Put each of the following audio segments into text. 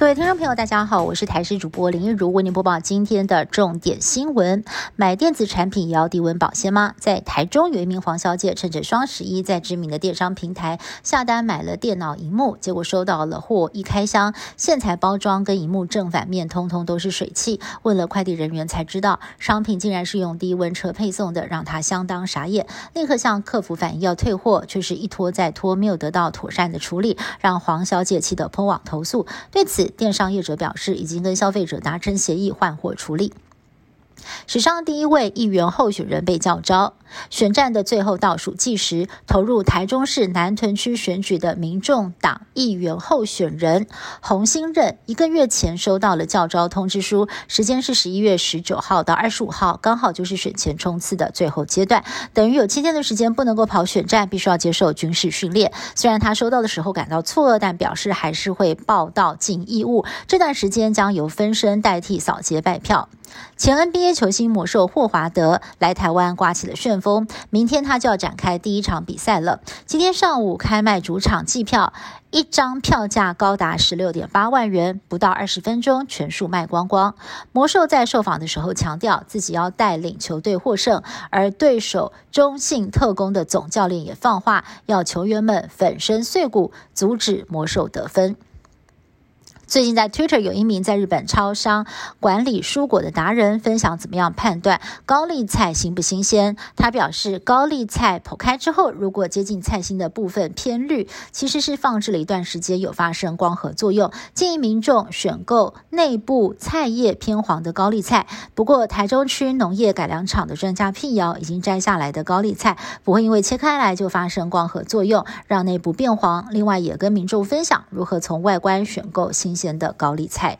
各位听众朋友，大家好，我是台视主播林一如，为您播报今天的重点新闻。买电子产品也要低温保鲜吗？在台中有一名黄小姐，趁着双十一，在知名的电商平台下单买了电脑荧幕，结果收到了货，一开箱，线材包装跟荧幕正反面通通都是水汽。问了快递人员才知道，商品竟然是用低温车配送的，让她相当傻眼，立刻向客服反映要退货，却是一拖再拖，没有得到妥善的处理，让黄小姐气得喷网投诉。对此，电商业者表示，已经跟消费者达成协议，换货处理。史上第一位议员候选人被叫招，选战的最后倒数计时，投入台中市南屯区选举的民众党议员候选人洪兴任，一个月前收到了叫招通知书，时间是十一月十九号到二十五号，刚好就是选前冲刺的最后阶段，等于有七天的时间不能够跑选战，必须要接受军事训练。虽然他收到的时候感到错愕，但表示还是会报到尽义务。这段时间将由分身代替扫街拜票。前 NBA 球星新魔兽霍华德来台湾刮起了旋风，明天他就要展开第一场比赛了。今天上午开卖主场季票，一张票价高达十六点八万元，不到二十分钟全数卖光光。魔兽在受访的时候强调自己要带领球队获胜，而对手中信特工的总教练也放话，要球员们粉身碎骨，阻止魔兽得分。最近在 Twitter 有一名在日本超商管理蔬果的达人分享怎么样判断高丽菜新不新鲜。他表示，高丽菜剖开之后，如果接近菜心的部分偏绿，其实是放置了一段时间有发生光合作用。建议民众选购内部菜叶偏黄的高丽菜。不过，台中区农业改良场的专家辟谣，已经摘下来的高丽菜不会因为切开来就发生光合作用，让内部变黄。另外，也跟民众分享如何从外观选购新。前的高丽菜，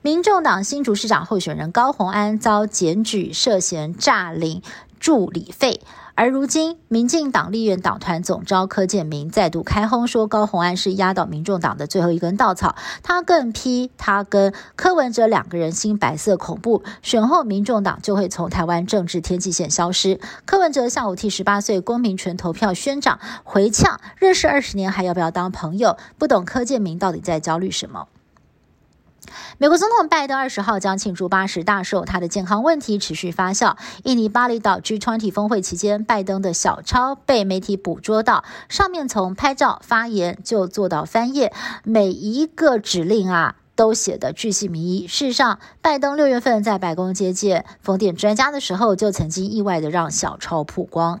民众党新竹市长候选人高鸿安遭检举涉嫌诈领助理费，而如今民进党立院党团总召柯建明再度开轰，说高鸿安是压倒民众党的最后一根稻草。他更批他跟柯文哲两个人新白色恐怖，选后民众党就会从台湾政治天际线消失。柯文哲下午替十八岁公民权投票宣长回呛，认识二十年还要不要当朋友？不懂柯建明到底在焦虑什么？美国总统拜登二十号将庆祝八十大寿，他的健康问题持续发酵。印尼巴厘岛 G20 峰会期间，拜登的小抄被媒体捕捉到，上面从拍照、发言就做到翻页，每一个指令啊都写得巨细靡遗。事实上，拜登六月份在白宫接见风电专家的时候，就曾经意外的让小抄曝光。